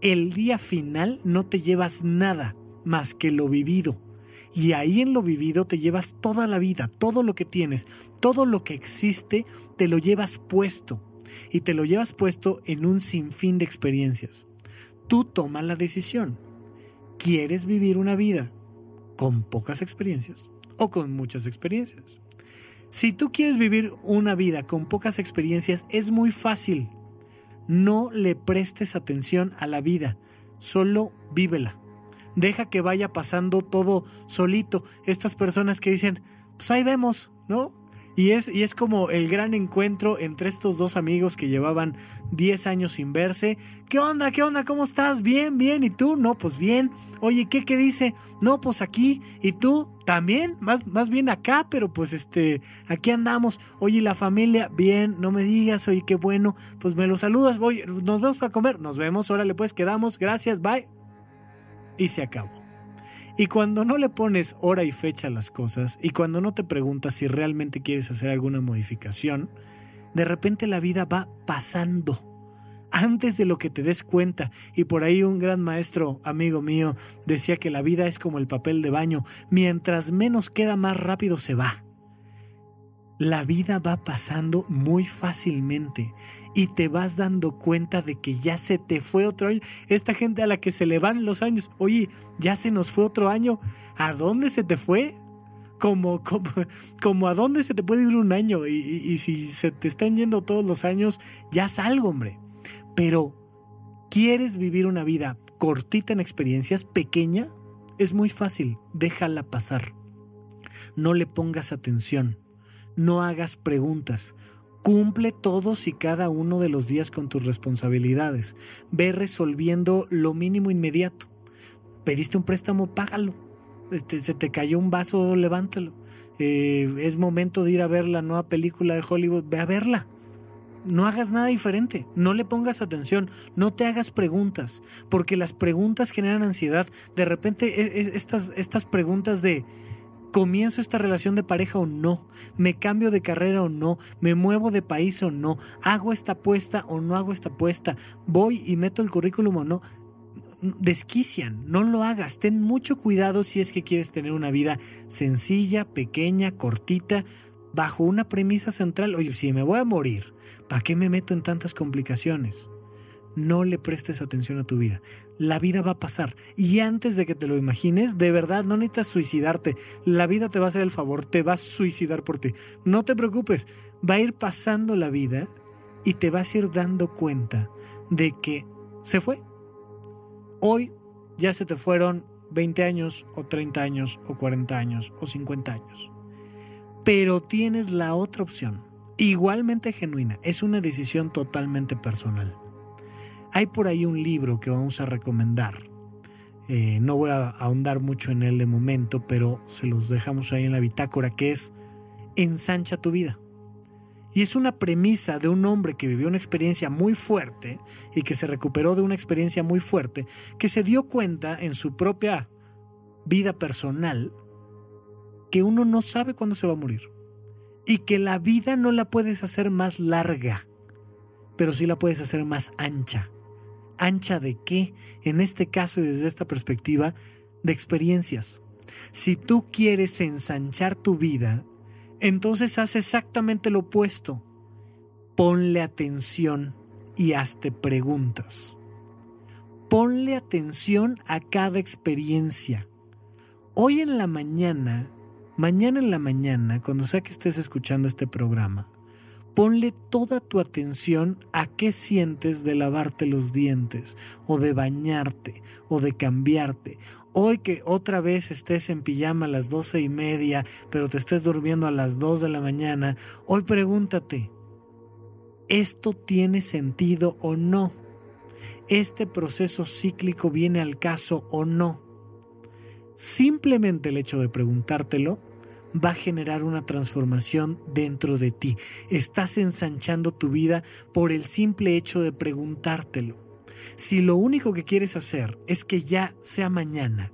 El día final no te llevas nada más que lo vivido. Y ahí en lo vivido te llevas toda la vida, todo lo que tienes, todo lo que existe, te lo llevas puesto y te lo llevas puesto en un sinfín de experiencias. Tú tomas la decisión. ¿Quieres vivir una vida con pocas experiencias o con muchas experiencias? Si tú quieres vivir una vida con pocas experiencias, es muy fácil. No le prestes atención a la vida, solo vívela. Deja que vaya pasando todo solito. Estas personas que dicen, pues ahí vemos, ¿no? Y es, y es como el gran encuentro entre estos dos amigos que llevaban 10 años sin verse. ¿Qué onda? ¿Qué onda? ¿Cómo estás? Bien, bien. ¿Y tú? No, pues bien. Oye, ¿qué, qué dice? No, pues aquí. ¿Y tú? También, más, más bien acá, pero pues este, aquí andamos. Oye, la familia, bien, no me digas, oye, qué bueno. Pues me lo saludas, voy, nos vemos para comer. Nos vemos, órale, pues quedamos, gracias, bye. Y se acabó. Y cuando no le pones hora y fecha a las cosas, y cuando no te preguntas si realmente quieres hacer alguna modificación, de repente la vida va pasando. Antes de lo que te des cuenta. Y por ahí un gran maestro, amigo mío, decía que la vida es como el papel de baño, mientras menos queda más rápido se va la vida va pasando muy fácilmente y te vas dando cuenta de que ya se te fue otro año. Esta gente a la que se le van los años, oye, ya se nos fue otro año. ¿A dónde se te fue? Como, como, como a dónde se te puede ir un año y, y si se te están yendo todos los años, ya salgo, hombre. Pero, ¿quieres vivir una vida cortita en experiencias, pequeña? Es muy fácil, déjala pasar. No le pongas atención no hagas preguntas. Cumple todos y cada uno de los días con tus responsabilidades. Ve resolviendo lo mínimo inmediato. Pediste un préstamo, págalo. Este, se te cayó un vaso, levántalo. Eh, es momento de ir a ver la nueva película de Hollywood, ve a verla. No hagas nada diferente, no le pongas atención, no te hagas preguntas, porque las preguntas generan ansiedad. De repente, e, e, estas, estas preguntas de ¿Comienzo esta relación de pareja o no? ¿Me cambio de carrera o no? ¿Me muevo de país o no? ¿Hago esta apuesta o no hago esta apuesta? ¿Voy y meto el currículum o no? Desquician, no lo hagas. Ten mucho cuidado si es que quieres tener una vida sencilla, pequeña, cortita, bajo una premisa central. Oye, si me voy a morir, ¿para qué me meto en tantas complicaciones? No le prestes atención a tu vida. La vida va a pasar. Y antes de que te lo imagines, de verdad, no necesitas suicidarte. La vida te va a hacer el favor, te va a suicidar por ti. No te preocupes, va a ir pasando la vida y te vas a ir dando cuenta de que se fue. Hoy ya se te fueron 20 años o 30 años o 40 años o 50 años. Pero tienes la otra opción, igualmente genuina, es una decisión totalmente personal. Hay por ahí un libro que vamos a recomendar. Eh, no voy a ahondar mucho en él de momento, pero se los dejamos ahí en la bitácora, que es Ensancha tu vida. Y es una premisa de un hombre que vivió una experiencia muy fuerte y que se recuperó de una experiencia muy fuerte, que se dio cuenta en su propia vida personal que uno no sabe cuándo se va a morir y que la vida no la puedes hacer más larga, pero sí la puedes hacer más ancha ancha de qué, en este caso y desde esta perspectiva, de experiencias. Si tú quieres ensanchar tu vida, entonces haz exactamente lo opuesto. Ponle atención y hazte preguntas. Ponle atención a cada experiencia. Hoy en la mañana, mañana en la mañana, cuando sea que estés escuchando este programa, Ponle toda tu atención a qué sientes de lavarte los dientes, o de bañarte, o de cambiarte. Hoy que otra vez estés en pijama a las doce y media, pero te estés durmiendo a las dos de la mañana, hoy pregúntate, ¿esto tiene sentido o no? ¿Este proceso cíclico viene al caso o no? Simplemente el hecho de preguntártelo va a generar una transformación dentro de ti. Estás ensanchando tu vida por el simple hecho de preguntártelo. Si lo único que quieres hacer es que ya sea mañana,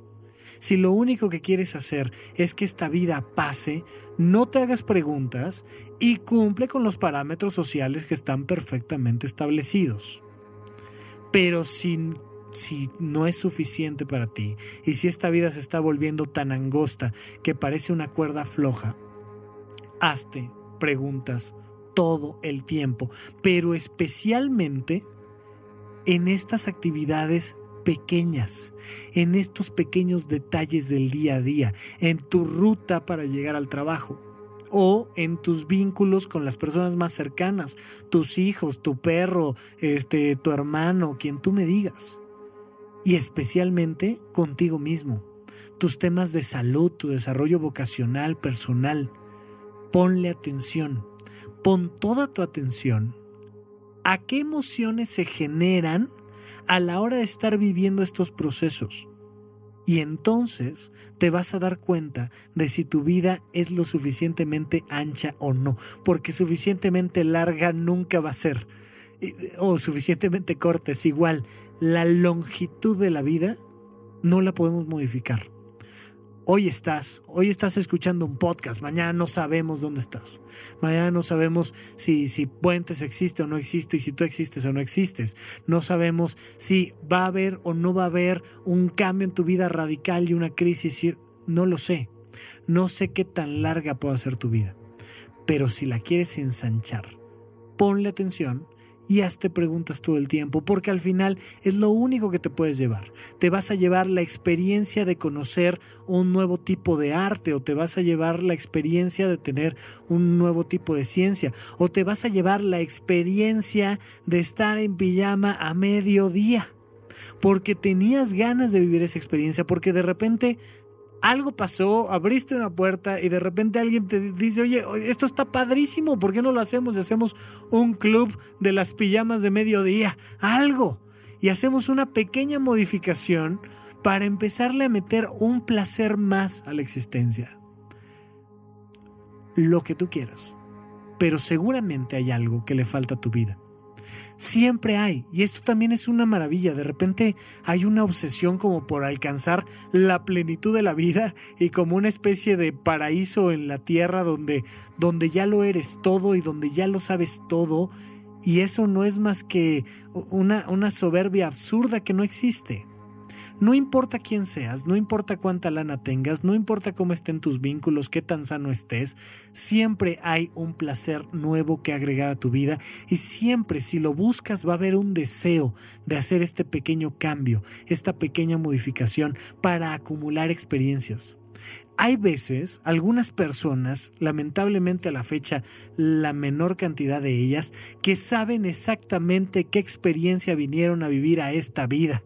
si lo único que quieres hacer es que esta vida pase, no te hagas preguntas y cumple con los parámetros sociales que están perfectamente establecidos. Pero sin si no es suficiente para ti y si esta vida se está volviendo tan angosta que parece una cuerda floja, hazte preguntas todo el tiempo, pero especialmente en estas actividades pequeñas, en estos pequeños detalles del día a día, en tu ruta para llegar al trabajo o en tus vínculos con las personas más cercanas, tus hijos, tu perro, este tu hermano, quien tú me digas y especialmente contigo mismo, tus temas de salud, tu desarrollo vocacional, personal. Ponle atención, pon toda tu atención a qué emociones se generan a la hora de estar viviendo estos procesos. Y entonces te vas a dar cuenta de si tu vida es lo suficientemente ancha o no, porque suficientemente larga nunca va a ser, o suficientemente corta es igual, la longitud de la vida no la podemos modificar. Hoy estás, hoy estás escuchando un podcast, mañana no sabemos dónde estás. Mañana no sabemos si, si Puentes existe o no existe y si tú existes o no existes. No sabemos si va a haber o no va a haber un cambio en tu vida radical y una crisis. No lo sé. No sé qué tan larga pueda ser tu vida. Pero si la quieres ensanchar, ponle atención y hazte preguntas todo el tiempo, porque al final es lo único que te puedes llevar. Te vas a llevar la experiencia de conocer un nuevo tipo de arte, o te vas a llevar la experiencia de tener un nuevo tipo de ciencia, o te vas a llevar la experiencia de estar en pijama a mediodía, porque tenías ganas de vivir esa experiencia, porque de repente algo pasó, abriste una puerta y de repente alguien te dice, oye, esto está padrísimo, ¿por qué no lo hacemos? Y hacemos un club de las pijamas de mediodía, algo. Y hacemos una pequeña modificación para empezarle a meter un placer más a la existencia. Lo que tú quieras. Pero seguramente hay algo que le falta a tu vida. Siempre hay, y esto también es una maravilla, de repente hay una obsesión como por alcanzar la plenitud de la vida y como una especie de paraíso en la tierra donde, donde ya lo eres todo y donde ya lo sabes todo, y eso no es más que una, una soberbia absurda que no existe. No importa quién seas, no importa cuánta lana tengas, no importa cómo estén tus vínculos, qué tan sano estés, siempre hay un placer nuevo que agregar a tu vida y siempre si lo buscas va a haber un deseo de hacer este pequeño cambio, esta pequeña modificación para acumular experiencias. Hay veces, algunas personas, lamentablemente a la fecha, la menor cantidad de ellas, que saben exactamente qué experiencia vinieron a vivir a esta vida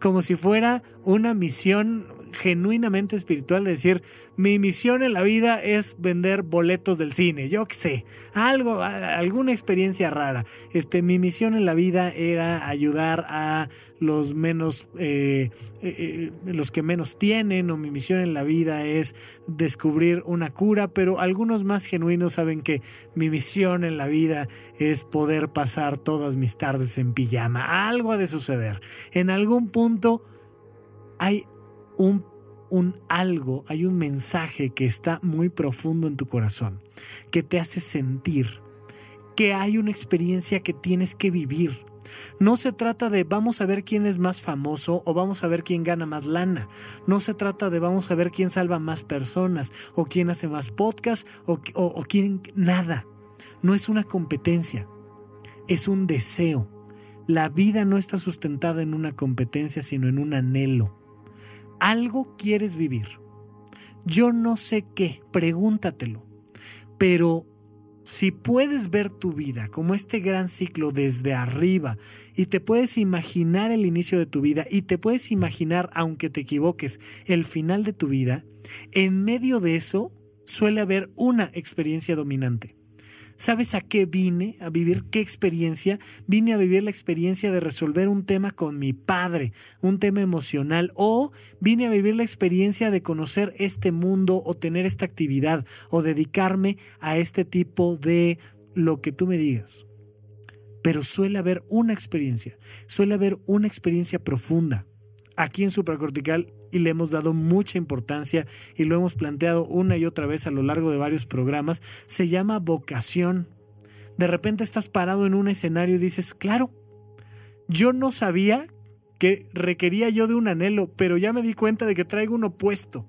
como si fuera una misión genuinamente espiritual de decir, mi misión en la vida es vender boletos del cine, yo qué sé, algo, alguna experiencia rara. Este, mi misión en la vida era ayudar a los menos, eh, eh, eh, los que menos tienen, o mi misión en la vida es descubrir una cura, pero algunos más genuinos saben que mi misión en la vida es poder pasar todas mis tardes en pijama. Algo ha de suceder. En algún punto hay un, algo, hay un mensaje que está muy profundo en tu corazón, que te hace sentir que hay una experiencia que tienes que vivir. No se trata de vamos a ver quién es más famoso o vamos a ver quién gana más lana. No se trata de vamos a ver quién salva más personas o quién hace más podcast o quién nada. No es una competencia, es un deseo. La vida no está sustentada en una competencia, sino en un anhelo algo quieres vivir. Yo no sé qué, pregúntatelo. Pero si puedes ver tu vida como este gran ciclo desde arriba y te puedes imaginar el inicio de tu vida y te puedes imaginar, aunque te equivoques, el final de tu vida, en medio de eso suele haber una experiencia dominante. ¿Sabes a qué vine? A vivir qué experiencia. Vine a vivir la experiencia de resolver un tema con mi padre, un tema emocional, o vine a vivir la experiencia de conocer este mundo o tener esta actividad o dedicarme a este tipo de lo que tú me digas. Pero suele haber una experiencia, suele haber una experiencia profunda. Aquí en supracortical y le hemos dado mucha importancia y lo hemos planteado una y otra vez a lo largo de varios programas, se llama vocación. De repente estás parado en un escenario y dices, claro, yo no sabía que requería yo de un anhelo, pero ya me di cuenta de que traigo un opuesto.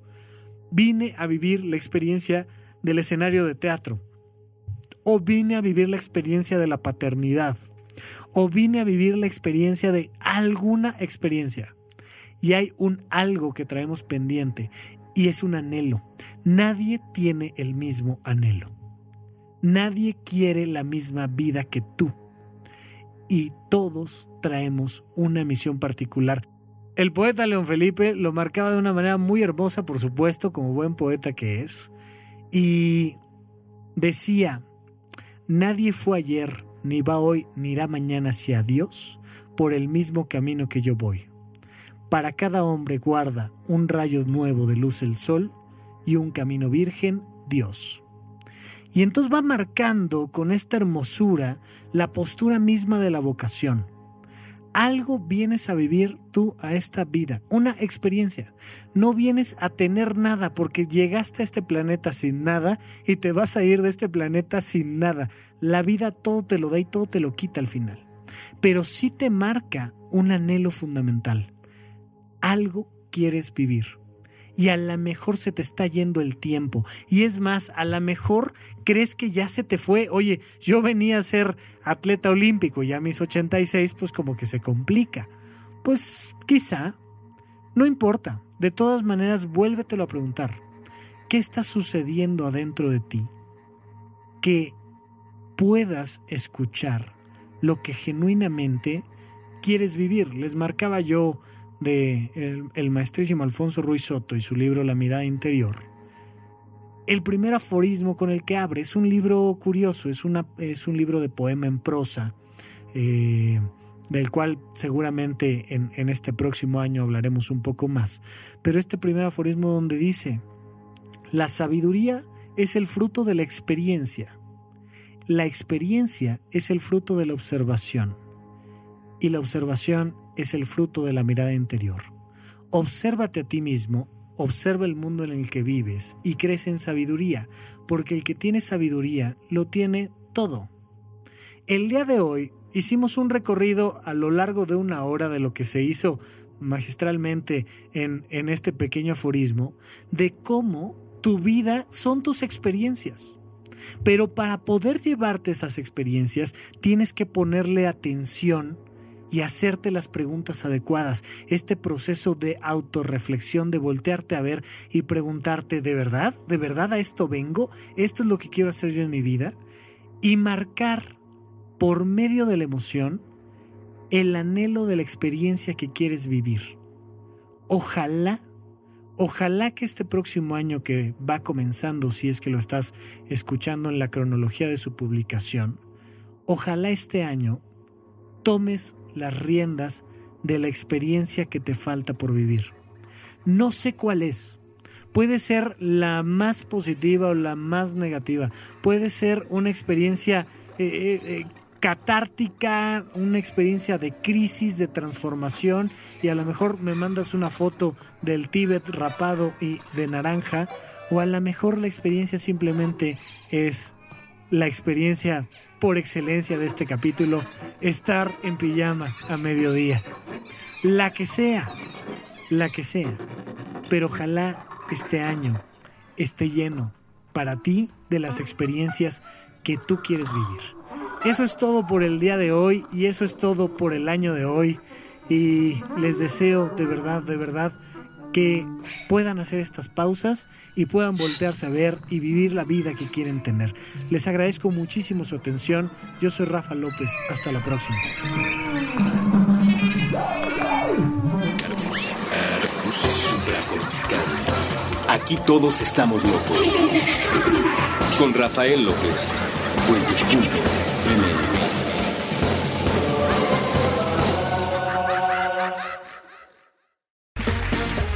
Vine a vivir la experiencia del escenario de teatro, o vine a vivir la experiencia de la paternidad, o vine a vivir la experiencia de alguna experiencia y hay un algo que traemos pendiente y es un anhelo. Nadie tiene el mismo anhelo. Nadie quiere la misma vida que tú. Y todos traemos una misión particular. El poeta León Felipe lo marcaba de una manera muy hermosa, por supuesto, como buen poeta que es. Y decía, nadie fue ayer, ni va hoy, ni irá mañana hacia Dios por el mismo camino que yo voy. Para cada hombre guarda un rayo nuevo de luz el sol y un camino virgen Dios. Y entonces va marcando con esta hermosura la postura misma de la vocación. Algo vienes a vivir tú a esta vida, una experiencia. No vienes a tener nada porque llegaste a este planeta sin nada y te vas a ir de este planeta sin nada. La vida todo te lo da y todo te lo quita al final. Pero sí te marca un anhelo fundamental algo quieres vivir. Y a lo mejor se te está yendo el tiempo. Y es más, a lo mejor crees que ya se te fue. Oye, yo venía a ser atleta olímpico, ya a mis 86, pues como que se complica. Pues quizá, no importa. De todas maneras, vuélvetelo a preguntar. ¿Qué está sucediendo adentro de ti? Que puedas escuchar lo que genuinamente quieres vivir. Les marcaba yo de el, maestrísimo Alfonso Ruiz Soto y su libro La mirada interior, el primer aforismo con el que abre es un libro curioso, es, una, es un libro de poema en prosa, eh, del cual seguramente en, en este próximo año hablaremos un poco más. Pero este primer aforismo donde dice, la sabiduría es el fruto de la experiencia, La experiencia es el fruto de la observación. Y la observación es el fruto de la mirada interior. Obsérvate a ti mismo, observa el mundo en el que vives y crece en sabiduría, porque el que tiene sabiduría lo tiene todo. El día de hoy hicimos un recorrido a lo largo de una hora de lo que se hizo magistralmente en, en este pequeño aforismo, de cómo tu vida son tus experiencias. Pero para poder llevarte esas experiencias tienes que ponerle atención y hacerte las preguntas adecuadas. Este proceso de autorreflexión, de voltearte a ver y preguntarte, ¿de verdad? ¿De verdad a esto vengo? ¿Esto es lo que quiero hacer yo en mi vida? Y marcar por medio de la emoción el anhelo de la experiencia que quieres vivir. Ojalá, ojalá que este próximo año que va comenzando, si es que lo estás escuchando en la cronología de su publicación, ojalá este año tomes las riendas de la experiencia que te falta por vivir. No sé cuál es. Puede ser la más positiva o la más negativa. Puede ser una experiencia eh, eh, eh, catártica, una experiencia de crisis, de transformación y a lo mejor me mandas una foto del Tíbet rapado y de naranja o a lo mejor la experiencia simplemente es la experiencia por excelencia de este capítulo, estar en pijama a mediodía. La que sea, la que sea. Pero ojalá este año esté lleno para ti de las experiencias que tú quieres vivir. Eso es todo por el día de hoy y eso es todo por el año de hoy. Y les deseo de verdad, de verdad, que puedan hacer estas pausas y puedan voltearse a ver y vivir la vida que quieren tener. Les agradezco muchísimo su atención. Yo soy Rafa López. Hasta la próxima. Aquí todos estamos locos. Con Rafael López.